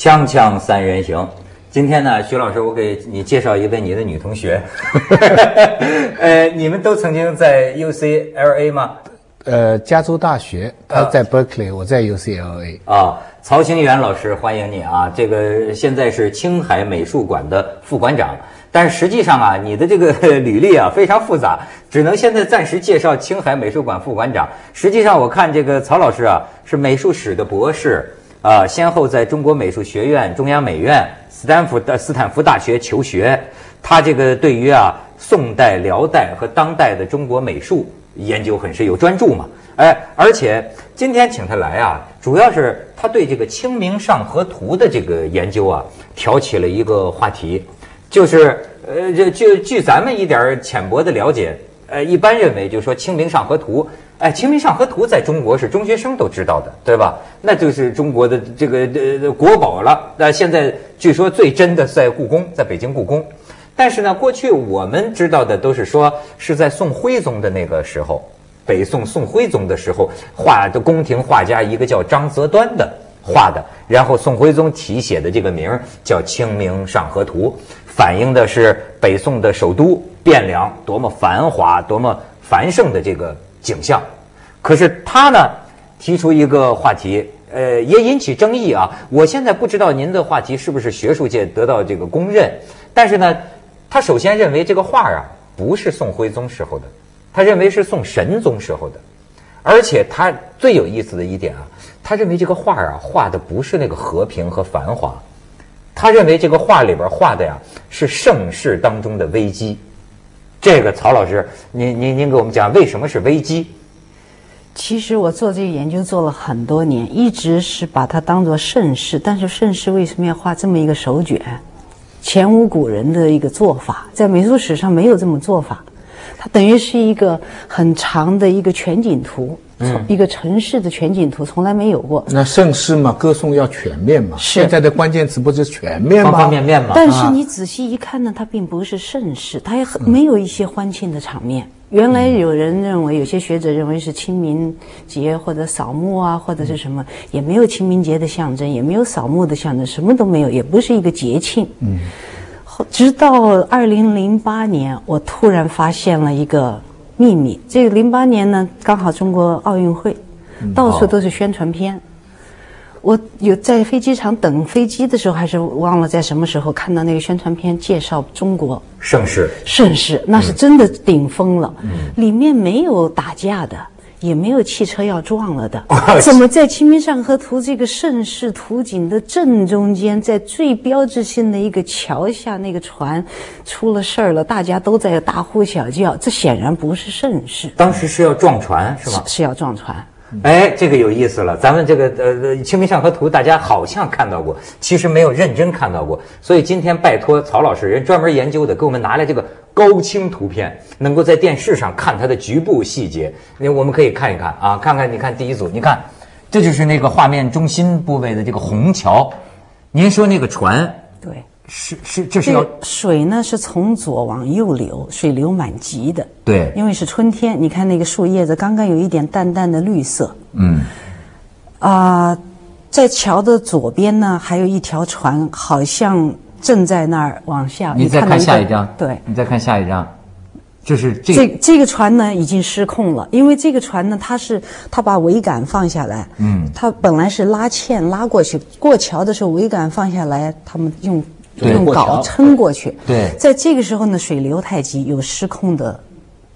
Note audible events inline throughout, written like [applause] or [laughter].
锵锵三人行，今天呢，徐老师，我给你介绍一位你的女同学。[laughs] 呃，你们都曾经在 UCLA 吗？呃，加州大学，他在 Berkeley，我在 UCLA。啊，曹兴元老师，欢迎你啊！这个现在是青海美术馆的副馆长，但是实际上啊，你的这个 [laughs] 履历啊非常复杂，只能现在暂时介绍青海美术馆副馆长。实际上，我看这个曹老师啊是美术史的博士啊，先后在中国美术学院、中央美院、斯坦福的斯坦福大学求学。他这个对于啊宋代、辽代和当代的中国美术研究很是有专注嘛。哎，而且今天请他来啊，主要是他对这个《清明上河图》的这个研究啊，挑起了一个话题，就是呃，就据据咱们一点浅薄的了解，呃，一般认为就是说《清明上河图》，哎，《清明上河图》在中国是中学生都知道的，对吧？那就是中国的这个呃国宝了。那现在据说最真的在故宫，在北京故宫。但是呢，过去我们知道的都是说是在宋徽宗的那个时候。北宋宋徽宗的时候画的宫廷画家一个叫张择端的画的，然后宋徽宗题写的这个名叫《清明上河图》，反映的是北宋的首都汴梁多么繁华、多么繁盛的这个景象。可是他呢提出一个话题，呃，也引起争议啊。我现在不知道您的话题是不是学术界得到这个公认，但是呢，他首先认为这个画啊不是宋徽宗时候的。他认为是宋神宗时候的，而且他最有意思的一点啊，他认为这个画啊画的不是那个和平和繁华，他认为这个画里边画的呀是盛世当中的危机。这个曹老师，您您您给我们讲为什么是危机？其实我做这个研究做了很多年，一直是把它当做盛世，但是盛世为什么要画这么一个手卷？前无古人的一个做法，在美术史上没有这么做法。它等于是一个很长的一个全景图，一个城市的全景图，从来没有过。那盛世嘛，歌颂要全面嘛。是现在的关键词不是全面吗？方方面面嘛。但是你仔细一看呢，它并不是盛世，它也很没有一些欢庆的场面。原来有人认为，有些学者认为是清明节或者扫墓啊，或者是什么，也没有清明节的象征，也没有扫墓的象征，什么都没有，也不是一个节庆。嗯。直到二零零八年，我突然发现了一个秘密。这个零八年呢，刚好中国奥运会，到处都是宣传片。我有在飞机场等飞机的时候，还是忘了在什么时候看到那个宣传片，介绍中国盛世，盛世那是真的顶峰了。里面没有打架的。也没有汽车要撞了的，[laughs] 怎么在《清明上河图》这个盛世图景的正中间，在最标志性的一个桥下，那个船出了事儿了，大家都在大呼小叫，这显然不是盛世。当时是要撞船是吗？是要撞船。哎，这个有意思了。咱们这个呃《清明上河图》，大家好像看到过，其实没有认真看到过。所以今天拜托曹老师，人专门研究的，给我们拿来这个高清图片，能够在电视上看它的局部细节。那我们可以看一看啊，看看你看第一组，你看，这就是那个画面中心部位的这个虹桥。您说那个船，对。是是，这是要水呢，是从左往右流，水流满急的。对，因为是春天，你看那个树叶子刚刚有一点淡淡的绿色。嗯，啊，在桥的左边呢，还有一条船，好像正在那儿往下。你再看下一张，对，你再看下一张，就是这这这个船呢已经失控了，因为这个船呢，它是它把桅杆放下来，嗯，它本来是拉纤拉过去，过桥的时候桅杆放下来，他们用。用镐撑过去，对，在这个时候呢，水流太急，有失控的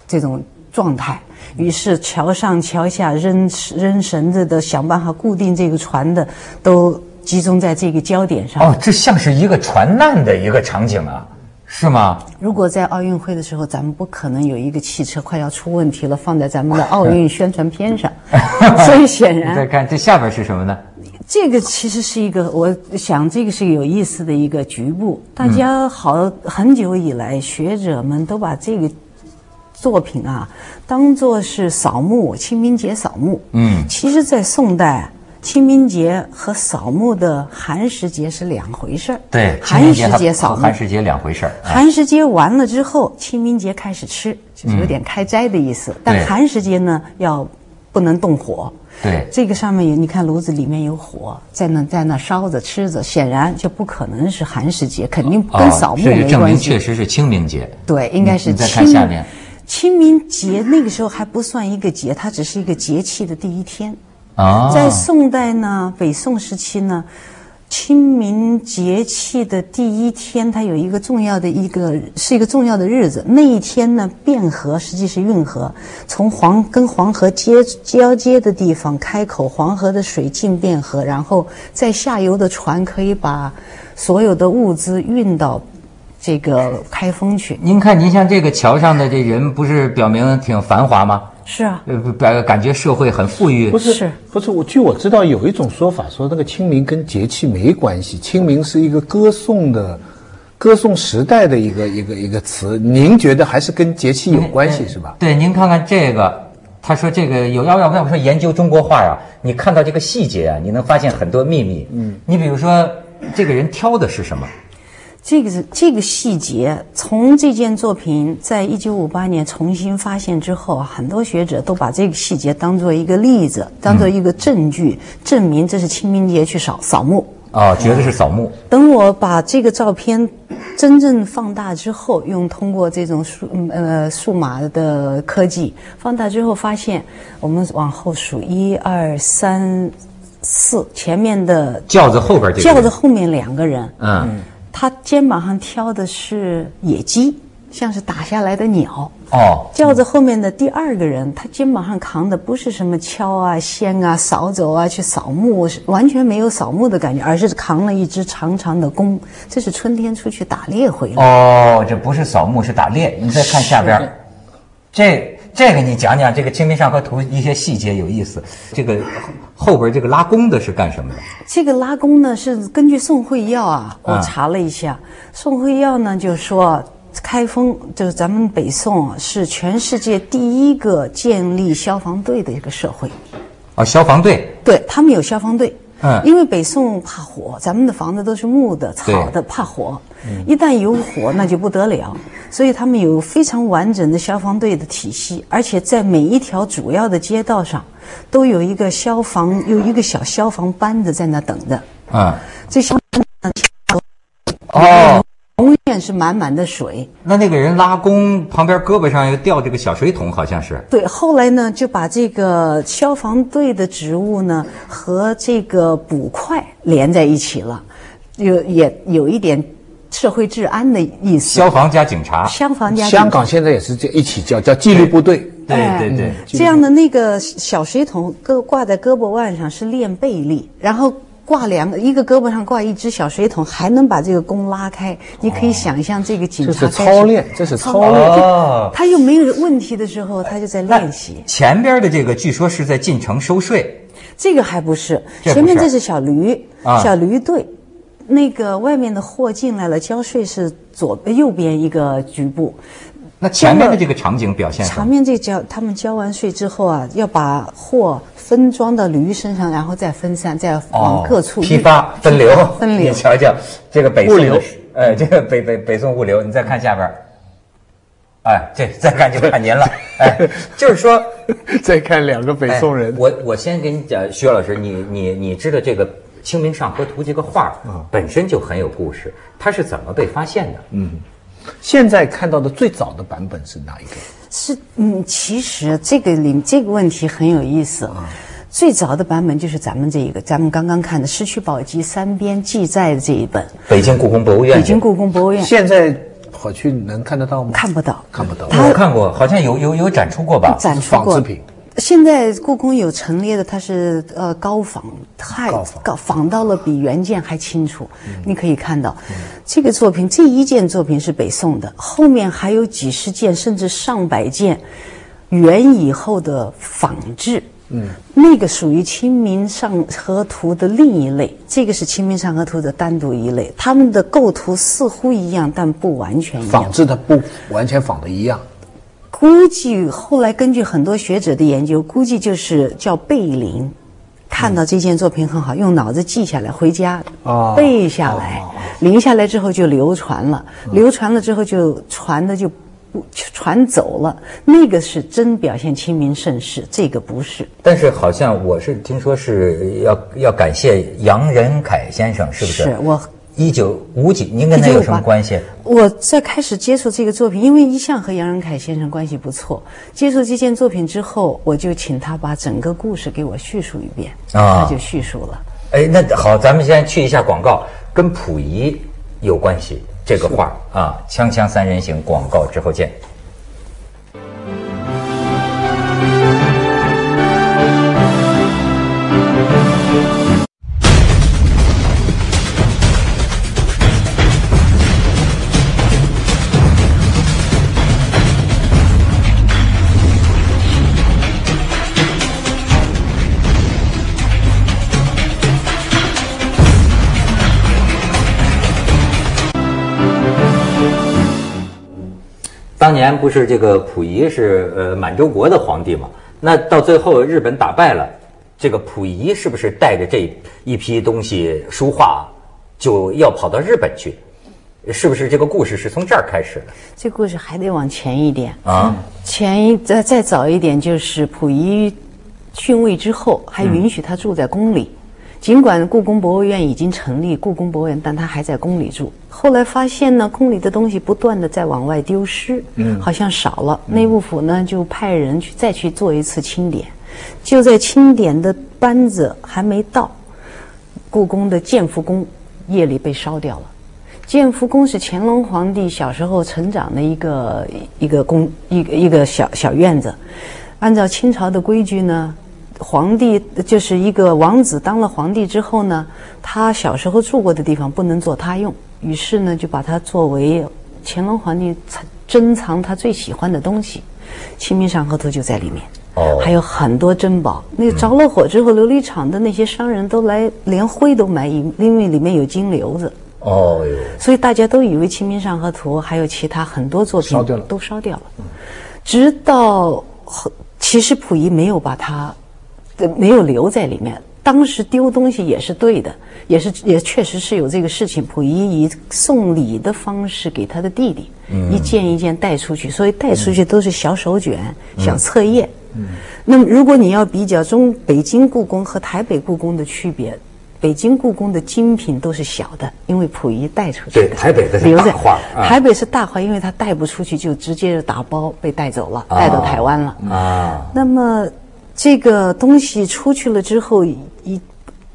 这种状态，于是桥上桥下扔扔绳子的，想办法固定这个船的，都集中在这个焦点上。哦，这像是一个船难的一个场景啊，是吗？如果在奥运会的时候，咱们不可能有一个汽车快要出问题了，放在咱们的奥运宣传片上，[laughs] 所以显然。再看这下边是什么呢？这个其实是一个，我想这个是有意思的一个局部。大家好，很久以来，学者们都把这个作品啊，当做是扫墓、清明节扫墓。嗯，其实，在宋代，清明节和扫墓的寒食节是两回事儿。对，寒食节扫墓，寒食节两回事儿。寒食节完了之后，清明节开始吃，就是有点开斋的意思。但寒食节呢，要不能动火。对这个上面有，你看炉子里面有火，在那在那烧着吃着，显然就不可能是寒食节，肯定跟扫墓哦这就证明没关系。确实是清明节。对，应该是你再清看下面清明节那个时候还不算一个节，它只是一个节气的第一天。啊，在宋代呢，北宋时期呢，清明节气的第一天，它有一个重要的一个是一个重要的日子。那一天呢，汴河实际是运河，从黄跟黄河接交接的地方开口，黄河的水进汴河，然后在下游的船可以把所有的物资运到这个开封去。您看，您像这个桥上的这人，不是表明挺繁华吗？是啊，呃，表感觉社会很富裕不。是是不是，我据我知道有一种说法说那个清明跟节气没关系，清明是一个歌颂的。歌颂时代的一个一个一个词，您觉得还是跟节气有关系是吧？对，您看看这个，他说这个有要要要不说研究中国画啊，你看到这个细节啊，你能发现很多秘密。嗯，你比如说这个人挑的是什么？这个是这个细节，从这件作品在一九五八年重新发现之后，很多学者都把这个细节当做一个例子，当做一个证据，证明这是清明节去扫扫墓。哦，觉得是扫墓。等我把这个照片真正放大之后，用通过这种数嗯呃数码的科技放大之后，发现我们往后数一二三四，前面的轿子后边这个轿子后面两个人，嗯，他肩膀上挑的是野鸡，像是打下来的鸟。哦，轿子后面的第二个人，他肩膀上扛的不是什么锹啊、锨啊、扫帚啊去扫墓，是完全没有扫墓的感觉，而是扛了一只长长的弓。这是春天出去打猎回来。哦，这不是扫墓，是打猎。你再看下边，这这个你讲讲这个《清明上河图》一些细节有意思。这个后边这个拉弓的是干什么的？这个拉弓呢，是根据宋惠耀啊，我啊查了一下，宋惠耀呢就说，开封就是咱们北宋啊，是全世界第一个建立消防队的一个社会。哦，消防队。对他们有消防队，嗯。因为北宋怕火，咱们的房子都是木的、草的，怕火，一旦有火那就不得了，所以他们有非常完整的消防队的体系，而且在每一条主要的街道上，都有一个消防有一个小消防班子在那等着，嗯，这消防哦，是满满的水。那那个人拉弓，旁边胳膊上又吊这个小水桶，好像是。对，后来呢，就把这个消防队的职务呢和这个捕快连在一起了，有也有一点社会治安的意思。消防加警察。消防加香港现在也是这一起叫叫纪律部队，对哎对对，这样的那个小水桶搁挂在胳膊腕上是练背力，然后。挂两个，一个胳膊上挂一只小水桶，还能把这个弓拉开。你可以想象这个警这是察操练，这是操练。哦，他又没有问题的时候，他就在练习。前边的这个据说是在进城收税。这个还不是，不是前面这是小驴，啊小驴队，那个外面的货进来了，交税是左右边一个局部，那前面的这个场景表现？前面这交他们交完税之后啊，要把货分装到驴身上，然后再分散，再往各处哦批发分流，分流。你瞧瞧这个北宋的物流，呃，[laughs] 这个北北北宋物流，你再看下边，哎，这再看就看您了，[laughs] 哎，就是说，[laughs] 再看两个北哎宋人，我我先给你讲，徐老师，你你你知道这个《清明上河图》这个画嗯。本身就很有故事，它是怎么被发现的？嗯，现在看到的最早的版本是哪一个？是嗯，其实这个里这个问题很有意思啊。最早的版本就是咱们这一个，咱们刚刚看的《石渠宝笈》三编记载的这一本，北京故宫博物院，北京故宫博物院现在跑去能看得到吗？看不到，看不到。我看过，好像有有有展出过吧？展出过仿制品。现在故宫有陈列的，它是呃高仿，太高仿到了比原件还清楚。你可以看到，这个作品这一件作品是北宋的，后面还有几十件甚至上百件元以后的仿制。嗯，那个属于《清明上河图》的另一类，这个是《清明上河图》的单独一类。他们的构图似乎一样，但不完全一样。仿制的不完全仿的一样。估计后来根据很多学者的研究，估计就是叫背临。看到这件作品很好，用脑子记下来，回家哦背下来，临下来之后就流传了，流传了之后就传的就传走了，那个是真表现清明盛世，这个不是。但是好像我是听说是要要感谢杨仁凯先生，是不是？是我一九五几，您跟他有什么关系？我在开始接触这个作品，因为一向和杨仁凯先生关系不错。接触这件作品之后，我就请他把整个故事给我叙述一遍，啊他就叙述了。哎，那好，咱们先去一下广告，跟溥仪有关系。这个画啊，《锵锵三人行》广告之后见。年不是这个溥仪是呃满洲国的皇帝嘛？那到最后日本打败了，这个溥仪是不是带着这一批东西书画就要跑到日本去？是不是这个故事是从这儿开始的这故事还得往前一点，啊？前一再再早一点，就是溥仪逊位之后，还允许他住在宫里。尽管故宫博物院已经成立故宫博物院，但他还在宫里住。后来发现呢，宫里的东西不断的在往外丢失，嗯，好像少了。内务府呢就派人去再去做一次清点。就在清点的班子还没到，故宫的建福宫夜里被烧掉了。建福宫是乾隆皇帝小时候成长的一个一个宫一个一个小小院子。按照清朝的规矩呢，皇帝就是一个王子当了皇帝之后呢，他小时候住过的地方不能做他用，于是呢就把它作为乾隆皇帝藏珍藏他最喜欢的东西，《清明上河图》就在里面。哦还有很多珍宝。那着了火之后，琉璃厂的那些商人都来，连灰都买，因因为里面有金瘤子。哦哟，所以大家都以为《清明上河图》还有其他很多作品烧掉了都烧掉了，直到后其实溥仪没有把它，呃没有留在里面。当时丢东西也是对的，也是也确实是有这个事情。溥仪以送礼的方式给他的弟弟，一件一件带出去，所以带出去都是小手卷、小册页。那么，如果你要比较中北京故宫和台北故宫的区别，北京故宫的精品都是小的，因为溥仪带出去的。对台北的是留在台北是大画，因为他带不出去，就直接打包被带走了，带到台湾了。啊，那么这个东西出去了之后，一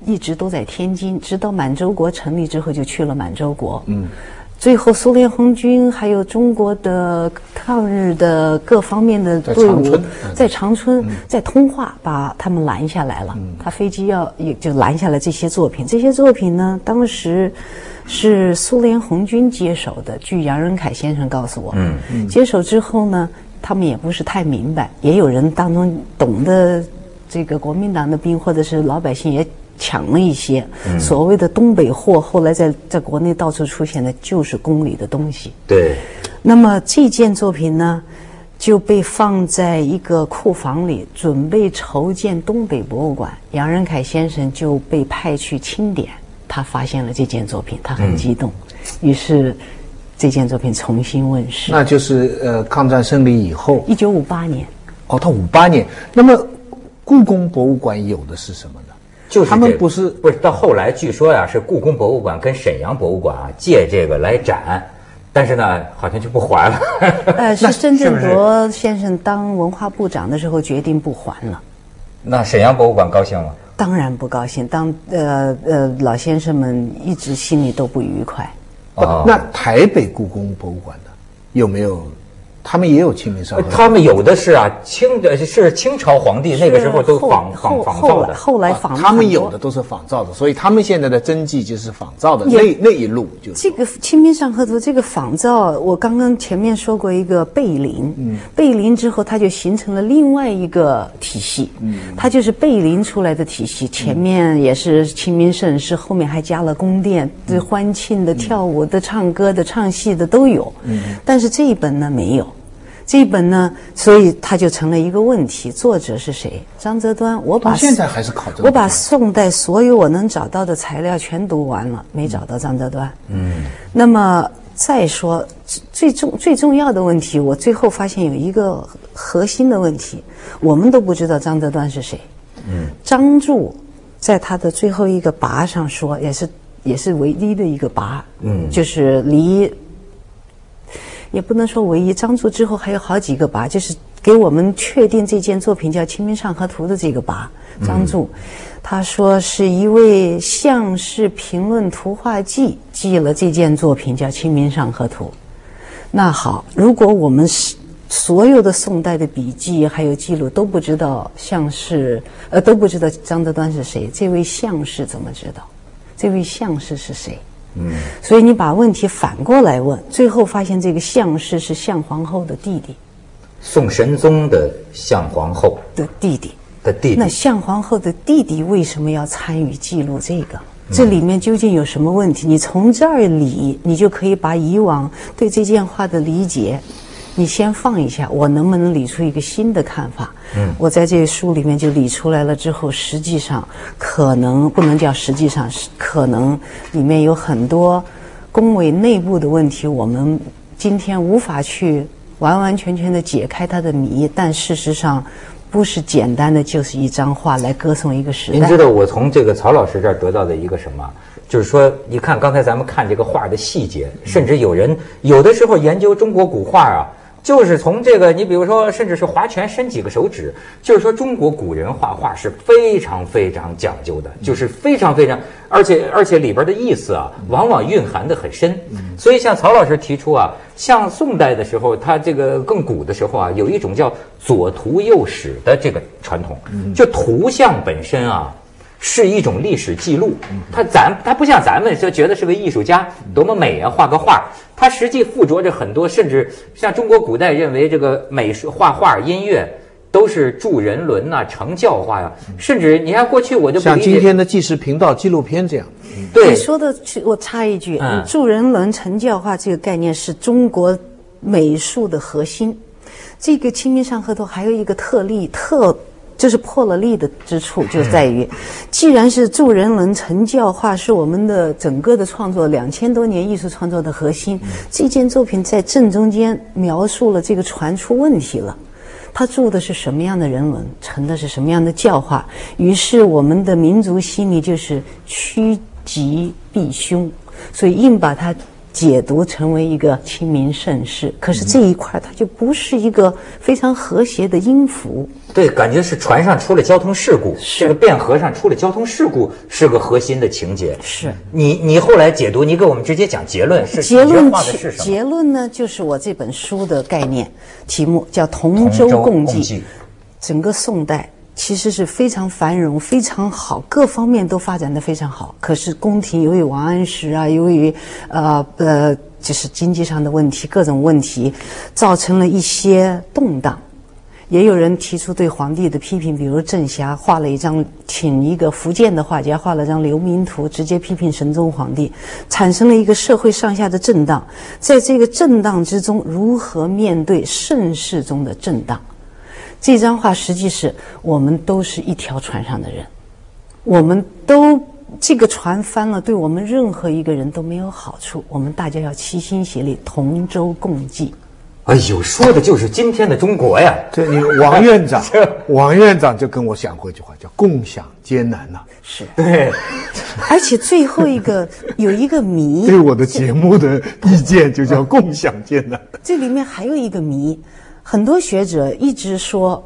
一直都在天津，直到满洲国成立之后就去了满洲国。嗯。最后，苏联红军还有中国的抗日的各方面的队伍在长春，在通化把他们拦下来了。他飞机要也就拦下了这些作品。这些作品呢，当时是苏联红军接手的。据杨仁凯先生告诉我，接手之后呢，他们也不是太明白，也有人当中懂得这个国民党的兵或者是老百姓也抢了一些、所谓的东北货，后来在在国内到处出现的就是宫里的东西。对，那么这件作品呢，就被放在一个库房里，准备筹建东北博物馆。杨仁凯先生就被派去清点，他发现了这件作品，他很激动，于是这件作品重新问世。那就是呃，抗战胜利以后，一九五八年，哦，他五八年。那么，故宫博物馆有的是什么呢？就是他们不是不是到后来，据说呀、是故宫博物馆跟沈阳博物馆啊借这个来展，但是呢好像就不还了。呃，[laughs] 是曾是不是振铎先生当文化部长的时候决定不还了。那沈阳博物馆高兴吗？当然不高兴，当呃呃老先生们一直心里都不愉快。那台北故宫博物馆呢？有没有？他们也有《清明上河图》他们有的是啊，清的是清朝皇帝那个时候都仿仿仿造的。后来后来仿他们有的都是仿造的，所以他们现在的真迹就是仿造的，那那一路就是。这个《清明上河图》这个仿造，我刚刚前面说过一个贝林，嗯，贝林之后它就形成了另外一个体系，嗯，它就是贝林出来的体系，前面也是清明盛世，后面还加了宫殿，这欢庆的、跳舞的、唱歌的、唱戏的都有，嗯，但是这一本呢没有。这一本呢，所以它就成了一个问题：作者是谁？张择端。我把现在还是考这个我把宋代所有我能找到的材料全读完了，没找到张择端。嗯，那么再说最最重最重要的问题，我最后发现有一个核心的问题，我们都不知道张择端是谁。嗯，张著在他的最后一个跋上说，也是也是唯一的一个跋，嗯，就是离也不能说唯一，张著之后还有好几个跋，就是给我们确定这件作品叫《清明上河图》的这个跋，张著。他说是一位相士评论图画记记了这件作品叫《清明上河图》。那好，如果我们是所有的宋代的笔记还有记录都不知道相士，呃都不知道张择端是谁，这位相士怎么知道？这位相士是谁？嗯，所以你把问题反过来问，最后发现这个相氏是相皇后的弟弟，宋神宗的相皇后的弟弟。的弟弟，那相皇后的弟弟为什么要参与记录这个？这里面究竟有什么问题？你从这儿理，你就可以把以往对这件话的理解，你先放一下。我能不能理出一个新的看法？嗯，我在这个书里面就理出来了。之后实际上可能不能叫实际上，是可能里面有很多工委内部的问题，我们今天无法去完完全全的解开它的谜。但事实上。不是简单的，就是一张画来歌颂一个时代。您知道我从这个曹老师这儿得到的一个什么？就是说，你看刚才咱们看这个画的细节，甚至有人有的时候研究中国古画啊。就是从这个，你比如说，甚至是划拳伸几个手指，就是说中国古人画画是非常非常讲究的，就是非常非常，而且而且里边的意思啊，往往蕴含的很深。所以像曹老师提出啊，像宋代的时候，他这个更古的时候啊，有一种叫左图右史的这个传统，就图像本身啊。是一种历史记录，他咱他不像咱们就觉得是个艺术家多么美啊，画个画，他实际附着着很多，甚至像中国古代认为这个美术画画音乐都是助人伦呐、成教化呀，甚至你看过去我就像今天的纪实频道纪录片这样。对，你说的我插一句，助人伦、成教化这个概念是中国美术的核心。这个《清明上河图》还有一个特例特。就是破了例的之处，就在于，既然是助人文、成教化是我们的整个的创作两千多年艺术创作的核心，这件作品在正中间描述了这个船出问题了，他助的是什么样的人文，成的是什么样的教化，于是我们的民族心理就是趋吉避凶，所以硬把它。解读成为一个清明盛世，可是这一块它就不是一个非常和谐的音符。对，感觉是船上出了交通事故，这个汴河上出了交通事故，是个核心的情节。是你，你后来解读，你给我们直接讲结论是结论的是什么？结论呢，就是我这本书的概念题目叫“同舟共济”，整个宋代。其实是非常繁荣、非常好，各方面都发展的非常好。可是宫廷由于王安石啊，由于呃呃，就是经济上的问题、各种问题，造成了一些动荡。也有人提出对皇帝的批评，比如郑侠画了一张，请一个福建的画家画了张流民图，直接批评神宗皇帝，产生了一个社会上下的震荡。在这个震荡之中，如何面对盛世中的震荡？这张画实际是我们都是一条船上的人，我们都这个船翻了，对我们任何一个人都没有好处。我们大家要齐心协力，同舟共济。哎呦，说的就是今天的中国呀！这你王院长，[laughs] 王院长就跟我讲过一句话，叫“共享艰难”呐。是对，而且最后一个有一个谜，[laughs] 对我的节目的意见就叫“共享艰难”。这里面还有一个谜。很多学者一直说，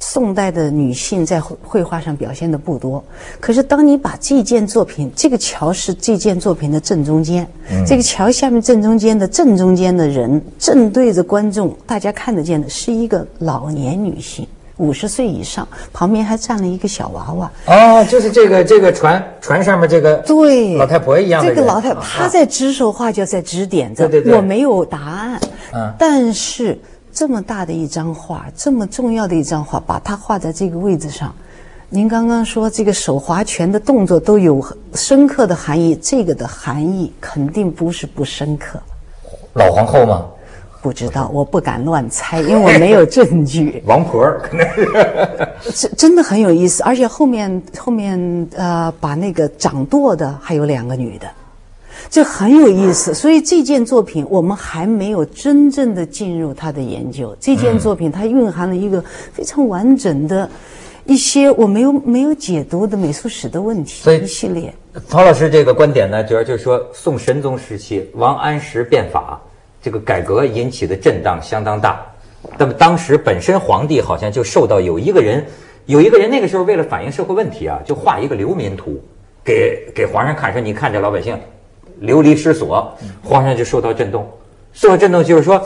宋代的女性在绘画上表现的不多。可是，当你把这件作品，这个桥是这件作品的正中间，这个桥下面正中间的正中间的人，正对着观众，大家看得见的是一个老年女性，五十岁以上，旁边还站了一个小娃娃。哦，就是这个这个船船上面这个对老太婆一样的这个老太婆，她在指手画脚，在指点着。对对对，我没有答案。嗯，但是。这么大的一张画，这么重要的一张画，把它画在这个位置上，您刚刚说这个手划拳的动作都有深刻的含义，这个的含义肯定不是不深刻。老皇后吗？不知道，我不敢乱猜，因为我没有证据。[laughs] 王婆可能是。[laughs] 真真的很有意思，而且后面后面呃，把那个掌舵的还有两个女的。这很有意思。所以这件作品我们还没有真正的进入他的研究。这件作品它蕴含了一个非常完整的。一些我没有没有解读的美术史的问题，所以一系列。曹老师这个观点呢，主要就是说，宋神宗时期王安石变法，这个改革引起的震荡相当大。那么当时本身皇帝好像就受到有一个人，有一个人那个时候为了反映社会问题啊，就画一个流民图，给给皇上看，说你看这老百姓流离失所，皇上就受到震动。受到震动就是说，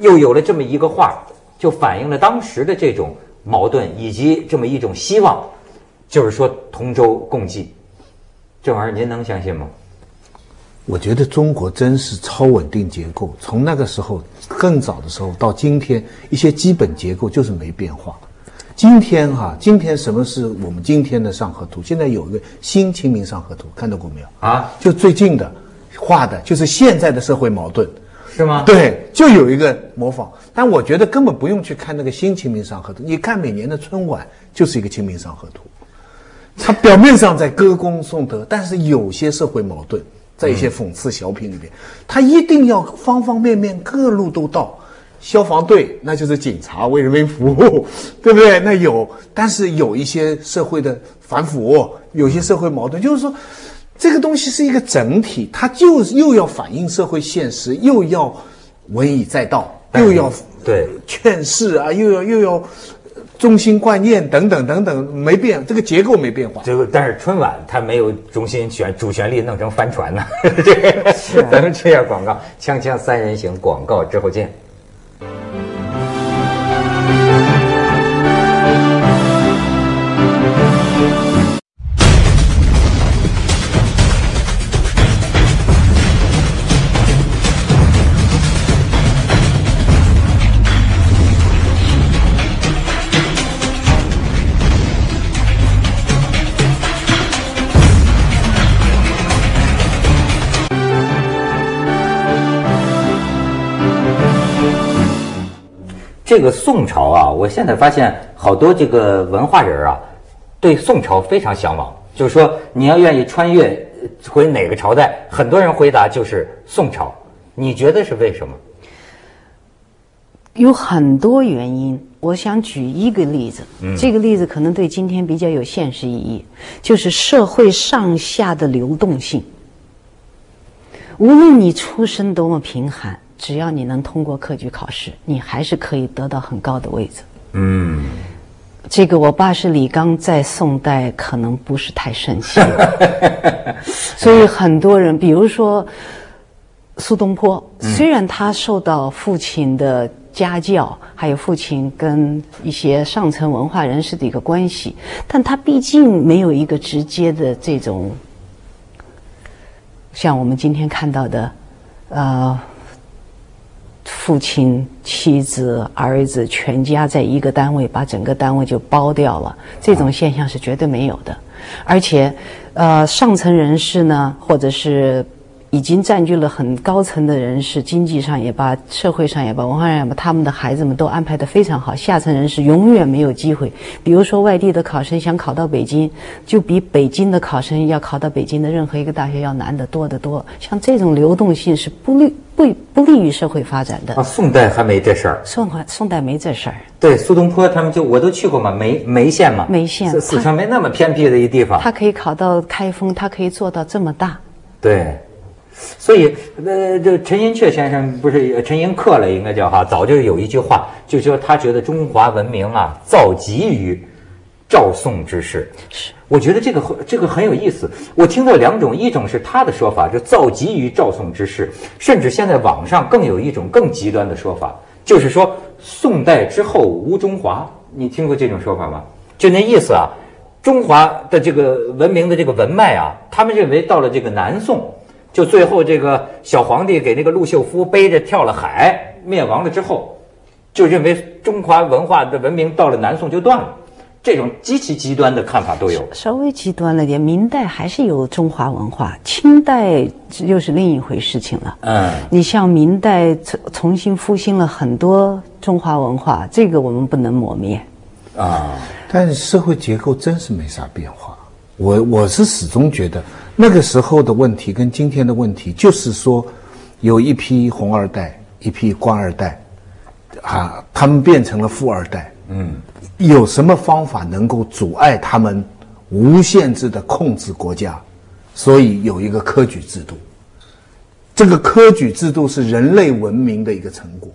又有了这么一个画，就反映了当时的这种。矛盾以及这么一种希望，就是说同舟共济，这玩意儿您能相信吗？我觉得中国真是超稳定结构，从那个时候更早的时候到今天，一些基本结构就是没变化。今天哈，今天什么是我们今天的上河图？现在有一个新清明上河图，看到过没有？啊，就最近的画的，就是现在的社会矛盾。是吗？对，就有一个模仿，但我觉得根本不用去看那个新《清明上河图》，你看每年的春晚就是一个《清明上河图》，它表面上在歌功颂德，但是有些社会矛盾，在一些讽刺小品里面，他一定要方方面面各路都到，消防队那就是警察为人民服务，[laughs] 对不对？那有，但是有一些社会的反腐，有些社会矛盾，就是说。这个东西是一个整体，它就又要反映社会现实，又要文以载道，又要对劝世啊，又要又要中心观念等等等等，没变，这个结构没变化。这个但是春晚它没有中心旋主旋律弄成帆船呢。[laughs] 这个咱们这下广告，锵锵三人行广告之后见。这个宋朝啊，我现在发现好多这个文化人啊，对宋朝非常向往。就是说，你要愿意穿越回哪个朝代，很多人回答就是宋朝。你觉得是为什么？有很多原因。我想举一个例子，这个例子可能对今天比较有现实意义，就是社会上下的流动性。无论你出身多么贫寒。只要你能通过科举考试，你还是可以得到很高的位子。嗯，这个我爸是李纲，在宋代可能不是太盛行，[laughs] 所以很多人，比如说苏东坡，虽然他受到父亲的家教，还有父亲跟一些上层文化人士的一个关系，但他毕竟没有一个直接的这种，像我们今天看到的，呃。父亲、妻子、儿子全家在一个单位，把整个单位就包掉了，这种现象是绝对没有的。而且，呃，上层人士呢，或者是。已经占据了很高层的人士，经济上也罢，社会上也罢，文化上也罢，他们的孩子们都安排的非常好。下层人士永远没有机会。比如说，外地的考生想考到北京，就比北京的考生要考到北京的任何一个大学要难得多得多。像这种流动性是不利不不利于社会发展的。啊，宋代还没这事儿。宋代宋代没这事儿。对，苏东坡他们就我都去过嘛，眉眉县嘛。眉县。四川没那么偏僻的一地方。他可以考到开封，他可以做到这么大。对。所以，呃，这陈寅恪先生不是陈寅恪了，应该叫哈，早就有一句话，就说他觉得中华文明啊，造极于赵宋之世。是，我觉得这个这个很有意思。我听到两种，一种是他的说法，就造极于赵宋之世，甚至现在网上更有一种更极端的说法，就是说宋代之后无中华。你听过这种说法吗？就那意思啊，中华的这个文明的这个文脉啊，他们认为到了这个南宋。就最后这个小皇帝给那个陆秀夫背着跳了海，灭亡了之后，就认为中华文化的文明到了南宋就断了。这种极其极端的看法都有。稍微极端了点，明代还是有中华文化，清代又是另一回事情了。嗯，你像明代重重新复兴了很多中华文化，这个我们不能磨灭。啊，但是社会结构真是没啥变化。我我是始终觉得。那个时候的问题跟今天的问题，就是说，有一批红二代，一批官二代，啊，他们变成了富二代。嗯，有什么方法能够阻碍他们无限制的控制国家？所以有一个科举制度。这个科举制度是人类文明的一个成果。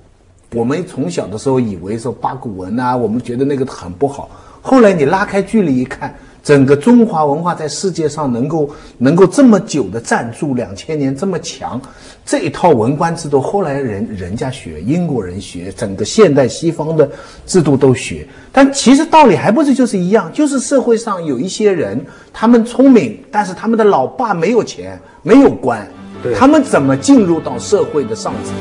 我们从小的时候以为说八股文啊，我们觉得那个很不好。后来你拉开距离一看，整个中华文化在世界上能够能够这么久的站住两千年这么强，这一套文官制度，后来人人家学，英国人学，整个现代西方的制度都学。但其实道理还不是就是一样，就是社会上有一些人，他们聪明，但是他们的老爸没有钱，没有官。他们怎么进入到社会的上层？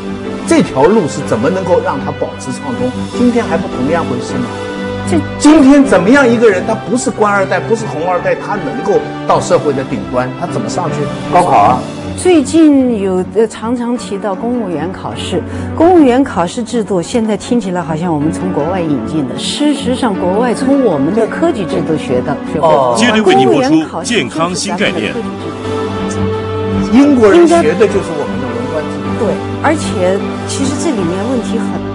这条路是怎么能够让他保持畅通？今天还不同样回事吗？这今天怎么样一个人，他不是官二代，不是红二代，他能够到社会的顶端，他怎么上去？高考啊！最近有的常常提到公务员考试，公务员考试制度现在听起来好像我们从国外引进的，事实上国外从我们的科举制度学的。哦，接着为您播出健康新概念。英国人学的就是我们的文官制度。对，而且其实这里面问题很。